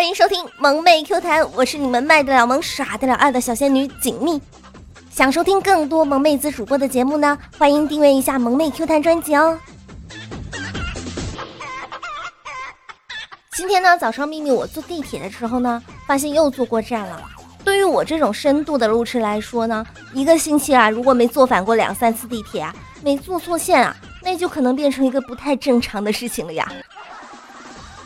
欢迎收听萌妹 Q 弹，我是你们卖得了萌、耍得了爱的小仙女锦觅。想收听更多萌妹子主播的节目呢，欢迎订阅一下萌妹 Q 弹专辑哦。今天呢，早上秘密我坐地铁的时候呢，发现又坐过站了。对于我这种深度的路痴来说呢，一个星期啊，如果没坐反过两三次地铁啊，没坐错线啊，那就可能变成一个不太正常的事情了呀。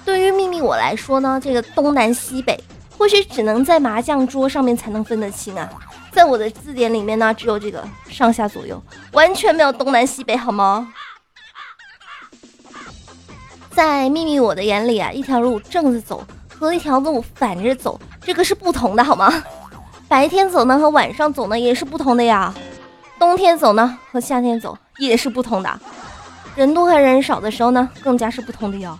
对于秘密我来说呢，这个东南西北或许只能在麻将桌上面才能分得清啊，在我的字典里面呢，只有这个上下左右，完全没有东南西北，好吗？在秘密我的眼里啊，一条路正着走和一条路反着走，这个是不同的，好吗？白天走呢和晚上走呢也是不同的呀，冬天走呢和夏天走也是不同的，人多和人少的时候呢更加是不同的哟。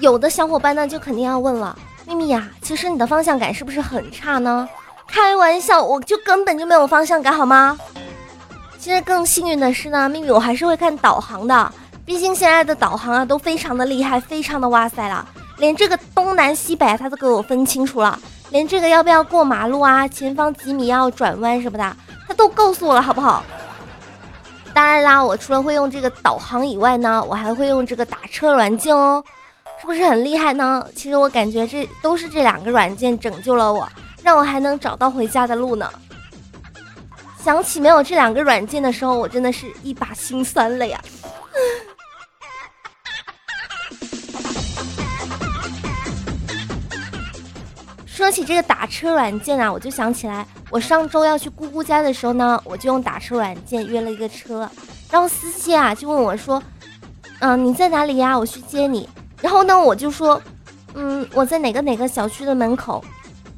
有的小伙伴呢，就肯定要问了，秘密呀，其实你的方向感是不是很差呢？开玩笑，我就根本就没有方向感，好吗？其实更幸运的是呢，秘密我还是会看导航的，毕竟现在的导航啊都非常的厉害，非常的哇塞了，连这个东南西北它都给我分清楚了，连这个要不要过马路啊，前方几米要转弯什么的，它都告诉我了，好不好？当然啦，我除了会用这个导航以外呢，我还会用这个打车软件哦。是不是很厉害呢？其实我感觉这都是这两个软件拯救了我，让我还能找到回家的路呢。想起没有这两个软件的时候，我真的是一把心酸了呀。说起这个打车软件啊，我就想起来，我上周要去姑姑家的时候呢，我就用打车软件约了一个车，然后司机啊就问我说：“嗯，你在哪里呀？我去接你。”然后呢，我就说，嗯，我在哪个哪个小区的门口。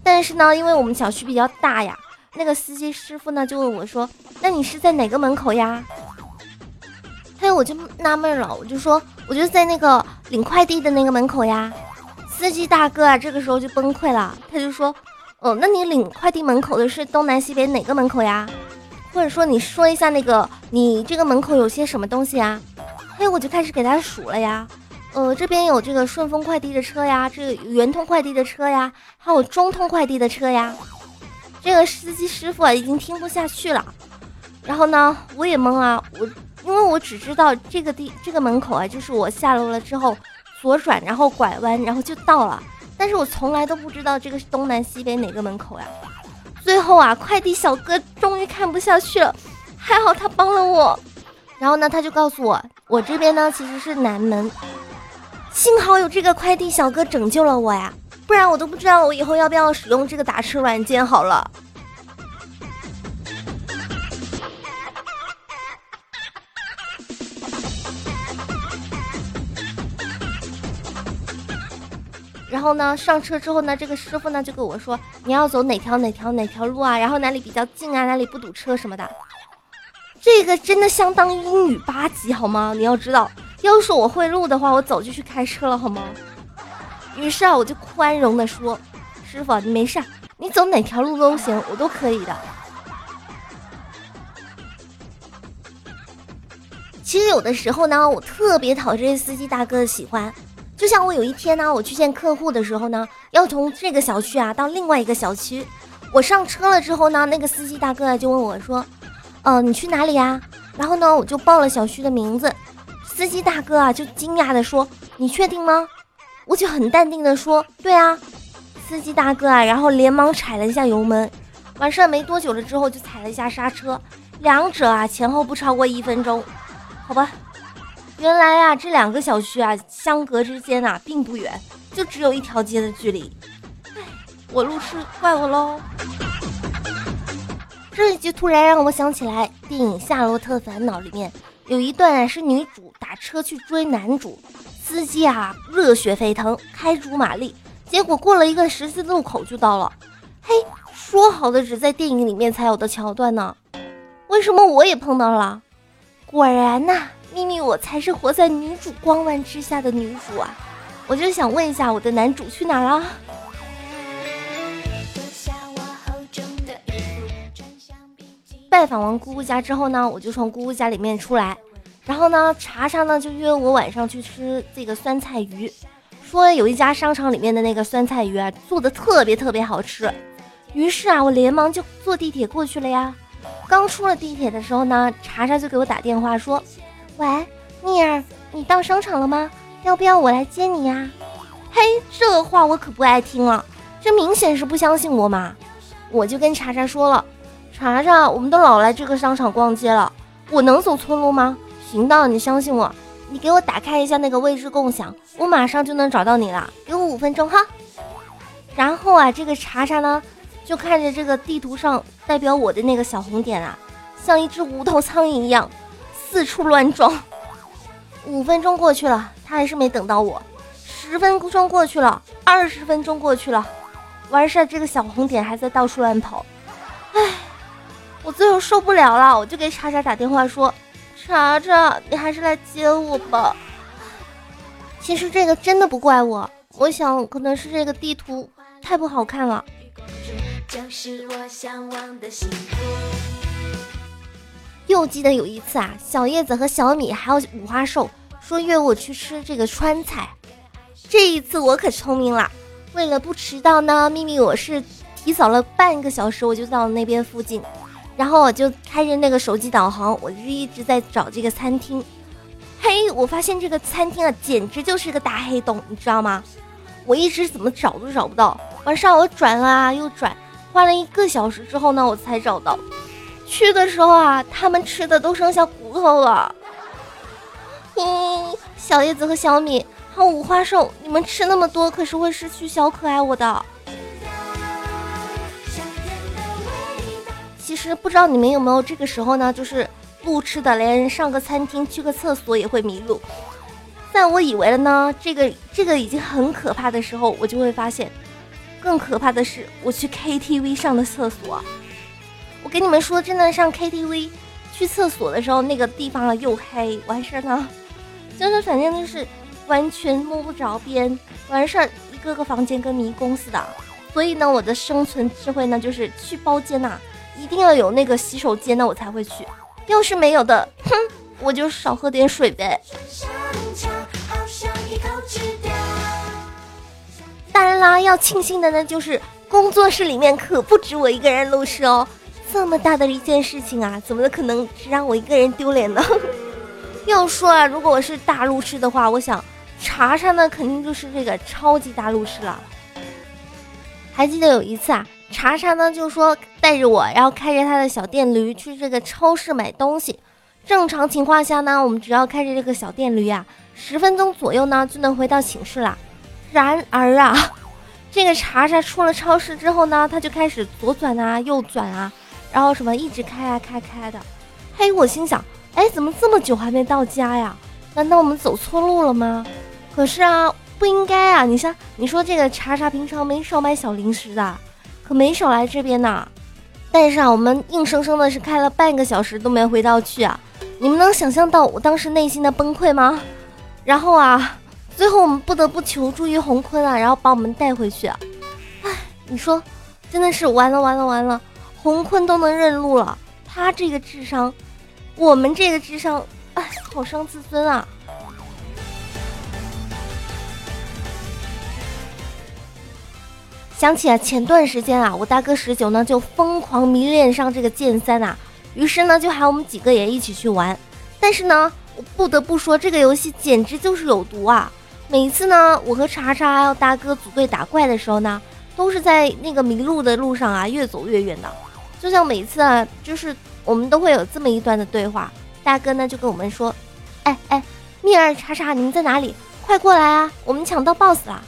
但是呢，因为我们小区比较大呀，那个司机师傅呢就问我说，那你是在哪个门口呀？嘿我就纳闷了，我就说，我就在那个领快递的那个门口呀。司机大哥啊，这个时候就崩溃了，他就说，哦，那你领快递门口的是东南西北哪个门口呀？或者说你说一下那个你这个门口有些什么东西啊？嘿我就开始给他数了呀。呃，这边有这个顺丰快递的车呀，这个圆通快递的车呀，还有中通快递的车呀。这个司机师傅啊，已经听不下去了。然后呢，我也懵啊，我因为我只知道这个地这个门口啊，就是我下楼了之后左转，然后拐弯，然后就到了。但是我从来都不知道这个是东南西北哪个门口呀。最后啊，快递小哥终于看不下去了，还好他帮了我。然后呢，他就告诉我，我这边呢其实是南门。幸好有这个快递小哥拯救了我呀，不然我都不知道我以后要不要使用这个打车软件好了。然后呢，上车之后呢，这个师傅呢就跟我说，你要走哪条哪条哪条路啊，然后哪里比较近啊，哪里不堵车什么的。这个真的相当于英语八级好吗？你要知道。要是我会录的话，我早就去开车了，好吗？于是啊，我就宽容的说：“师傅，你没事，你走哪条路都行，我都可以的。”其实有的时候呢，我特别讨这些司机大哥的喜欢。就像我有一天呢，我去见客户的时候呢，要从这个小区啊到另外一个小区，我上车了之后呢，那个司机大哥就问我说：“呃，你去哪里呀？”然后呢，我就报了小区的名字。司机大哥啊，就惊讶的说：“你确定吗？”我就很淡定的说：“对啊。”司机大哥啊，然后连忙踩了一下油门，完事儿没多久了之后就踩了一下刹车，两者啊前后不超过一分钟，好吧。原来啊这两个小区啊相隔之间啊并不远，就只有一条街的距离。唉，我路痴，怪我喽。这就突然让我想起来电影《夏洛特烦恼》里面。有一段，是女主打车去追男主，司机啊热血沸腾，开足马力，结果过了一个十字路口就到了。嘿，说好的只在电影里面才有的桥段呢？为什么我也碰到了？果然呐，秘密我才是活在女主光环之下的女主啊！我就想问一下，我的男主去哪了？拜访完姑姑家之后呢，我就从姑姑家里面出来，然后呢，查查呢就约我晚上去吃这个酸菜鱼。说有一家商场里面的那个酸菜鱼啊，做的特别特别好吃。于是啊，我连忙就坐地铁过去了呀。刚出了地铁的时候呢，查查就给我打电话说：“喂，蜜儿，你到商场了吗？要不要我来接你呀？”嘿，这话我可不爱听了，这明显是不相信我嘛。我就跟查查说了：“查查，我们都老来这个商场逛街了，我能走错路吗？行的，你相信我，你给我打开一下那个位置共享，我马上就能找到你了。给我五分钟哈。”然后啊，这个查查呢？就看着这个地图上代表我的那个小红点啊，像一只无头苍蝇一样四处乱撞。五分钟过去了，他还是没等到我。十分钟过去了，二十分钟过去了，完事儿这个小红点还在到处乱跑。最后受不了了，我就给查查打电话说：“查查，你还是来接我吧。”其实这个真的不怪我，我想可能是这个地图太不好看了。又记得有一次啊，小叶子和小米还有五花兽说约我去吃这个川菜。这一次我可聪明了，为了不迟到呢，秘密我是提早了半个小时，我就到了那边附近，然后我就开着那个手机导航，我就一直在找这个餐厅。嘿，我发现这个餐厅啊，简直就是个大黑洞，你知道吗？我一直怎么找都找不到，晚上我转啊又转。花了一个小时之后呢，我才找到。去的时候啊，他们吃的都剩下骨头了。嗯，小叶子和小米还有五花兽，你们吃那么多，可是会失去小可爱我的。其实不知道你们有没有这个时候呢，就是路痴的，连上个餐厅、去个厕所也会迷路。在我以为了呢，这个这个已经很可怕的时候，我就会发现。更可怕的是，我去 KTV 上的厕所。我跟你们说，真的上 KTV 去厕所的时候，那个地方啊又黑，完事儿呢，就是反正就是完全摸不着边，完事儿一个个房间跟迷宫似的。所以呢，我的生存智慧呢，就是去包间呐，一定要有那个洗手间呢，我才会去。要是没有的，哼，我就少喝点水呗。当然啦，要庆幸的呢，就是工作室里面可不止我一个人录视哦。这么大的一件事情啊，怎么可能只让我一个人丢脸呢？要说啊，如果我是大路痴的话，我想查查呢，肯定就是这个超级大路痴了。还记得有一次啊，查查呢就说带着我，然后开着他的小电驴去这个超市买东西。正常情况下呢，我们只要开着这个小电驴啊，十分钟左右呢就能回到寝室了。然而啊，这个查查出了超市之后呢，他就开始左转啊，右转啊，然后什么一直开啊开开的。嘿，我心想，哎，怎么这么久还没到家呀？难道我们走错路了吗？可是啊，不应该啊！你像你说这个查查平常没少买小零食的，可没少来这边呢。但是啊，我们硬生生的是开了半个小时都没回到去啊！你们能想象到我当时内心的崩溃吗？然后啊。最后我们不得不求助于洪坤啊，然后把我们带回去！哎，你说，真的是完了完了完了！洪坤都能认路了，他这个智商，我们这个智商，哎，好伤自尊啊！想起啊，前段时间啊，我大哥十九呢就疯狂迷恋上这个剑三啊，于是呢就喊我们几个也一起去玩，但是呢，我不得不说，这个游戏简直就是有毒啊！每次呢，我和查查还有大哥组队打怪的时候呢，都是在那个迷路的路上啊，越走越远的。就像每次啊，就是我们都会有这么一段的对话，大哥呢就跟我们说：“哎哎，蜜儿、查查，你们在哪里？快过来啊，我们抢到 BOSS 了。”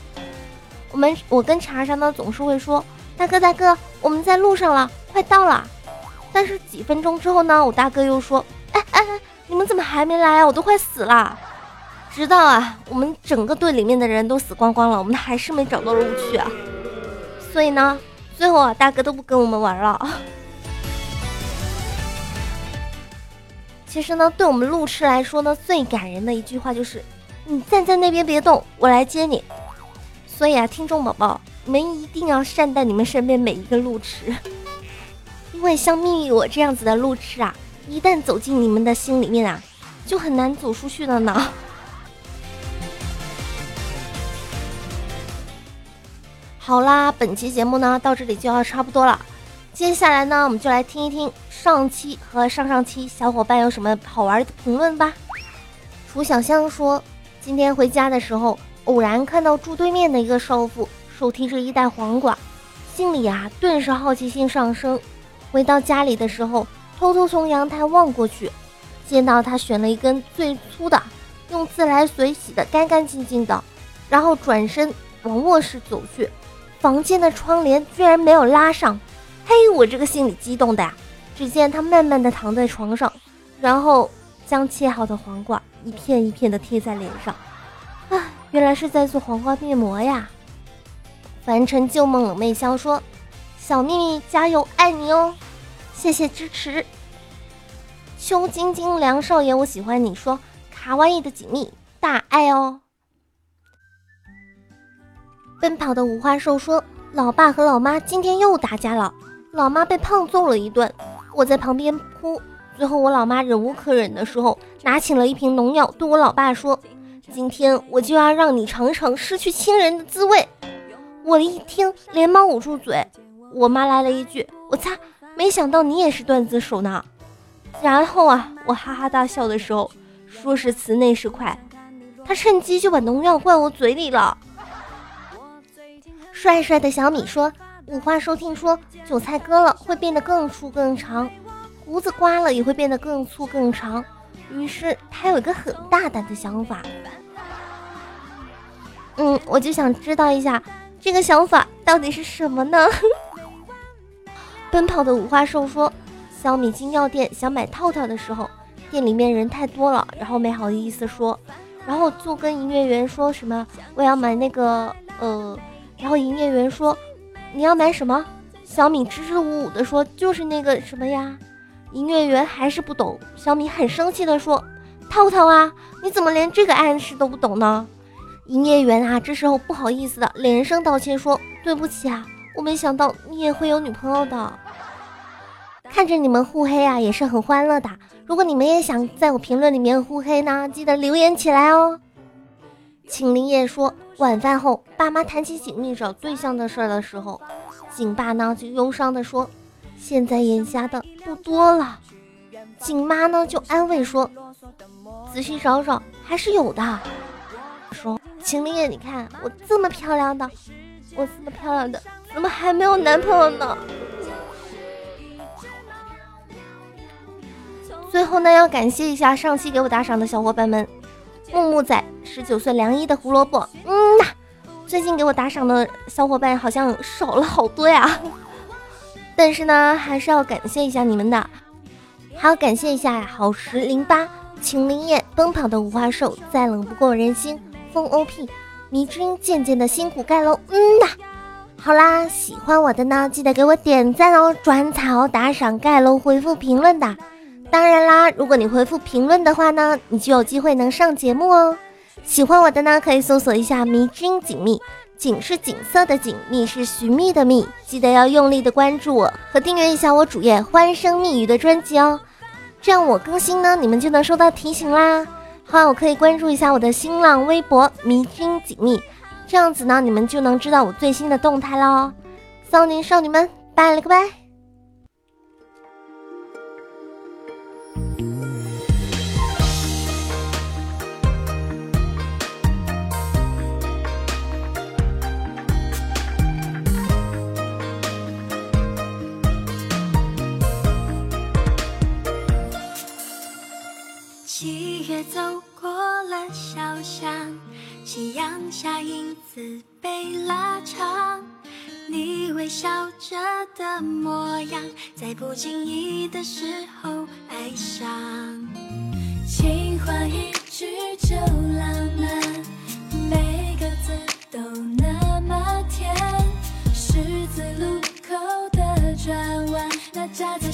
我们我跟查查呢总是会说：“大哥大哥，我们在路上了，快到了。”但是几分钟之后呢，我大哥又说：“哎哎哎，你们怎么还没来啊？我都快死了。”直到啊，我们整个队里面的人都死光光了，我们还是没找到路去啊。所以呢，最后啊，大哥都不跟我们玩了。其实呢，对我们路痴来说呢，最感人的一句话就是：“你站在那边别动，我来接你。”所以啊，听众宝宝，你们一定要善待你们身边每一个路痴，因为像蜜蜜我这样子的路痴啊，一旦走进你们的心里面啊，就很难走出去了呢。好啦，本期节目呢到这里就要差不多了。接下来呢，我们就来听一听上期和上上期小伙伴有什么好玩的评论吧。楚小香说，今天回家的时候，偶然看到住对面的一个少妇手提着一袋黄瓜，心里啊顿时好奇心上升。回到家里的时候，偷偷从阳台望过去，见到他选了一根最粗的，用自来水洗的干干净净的，然后转身往卧室走去，房间的窗帘居然没有拉上。嘿，我这个心里激动的呀！只见他慢慢的躺在床上，然后将切好的黄瓜一片一片的贴在脸上。原来是在做黄瓜面膜呀！凡尘旧梦冷妹笑说：“小秘密加油，爱你哦，谢谢支持。”邱晶晶梁少爷，我喜欢你说卡哇伊的锦觅大爱哦。奔跑的五花兽说：“老爸和老妈今天又打架了。”老妈被胖揍了一顿，我在旁边哭。最后我老妈忍无可忍的时候，拿起了一瓶农药，对我老爸说：“今天我就要让你尝尝失去亲人的滋味。”我一听，连忙捂住嘴。我妈来了一句：“我擦，没想到你也是段子手呢。”然后啊，我哈哈大笑的时候，说时迟那时快，他趁机就把农药灌我嘴里了。帅帅的小米说。五花收听说，韭菜割了会变得更粗更长，胡子刮了也会变得更粗更长。于是他有一个很大胆的想法。嗯，我就想知道一下这个想法到底是什么呢？奔跑的五花兽说，小米进药店想买套套的时候，店里面人太多了，然后没好意思说，然后就跟营业员说什么我要买那个呃，然后营业员说。你要买什么？小米支支吾吾的说：“就是那个什么呀。”营业员还是不懂。小米很生气的说：“套套啊，你怎么连这个暗示都不懂呢？”营业员啊，这时候不好意思的连声道歉说：“对不起啊，我没想到你也会有女朋友的。”看着你们互黑啊，也是很欢乐的。如果你们也想在我评论里面互黑呢，记得留言起来哦。秦林叶说。晚饭后，爸妈谈起锦觅找对象的事儿的时候，景爸呢就忧伤的说：“现在眼瞎的不多了。”景妈呢就安慰说：“仔细找找，还是有的。”说：“秦林叶，你看我这么漂亮的，我这么漂亮的，怎么还没有男朋友呢？”最后呢，要感谢一下上期给我打赏的小伙伴们。木木仔，十九岁凉衣的胡萝卜，嗯呐，最近给我打赏的小伙伴好像少了好多呀，但是呢，还是要感谢一下你们的，还要感谢一下好时零八、秦林叶、奔跑的五花兽、再冷不过人心、风 OP、迷之音渐渐的辛苦盖楼，嗯呐，好啦，喜欢我的呢，记得给我点赞哦，转草打赏盖楼回复评论的。当然啦，如果你回复评论的话呢，你就有机会能上节目哦。喜欢我的呢，可以搜索一下“迷君锦觅”，景是景色的景，觅是寻觅的觅，记得要用力的关注我和订阅一下我主页“欢声蜜语”的专辑哦，这样我更新呢，你们就能收到提醒啦。好，我可以关注一下我的新浪微博“迷君锦觅”，这样子呢，你们就能知道我最新的动态喽。骚年少女们，拜了个拜。夕阳下影子被拉长你微笑着的模样在不经意的时候爱上情话一句就浪漫每个字都那么甜十字路口的转弯那家在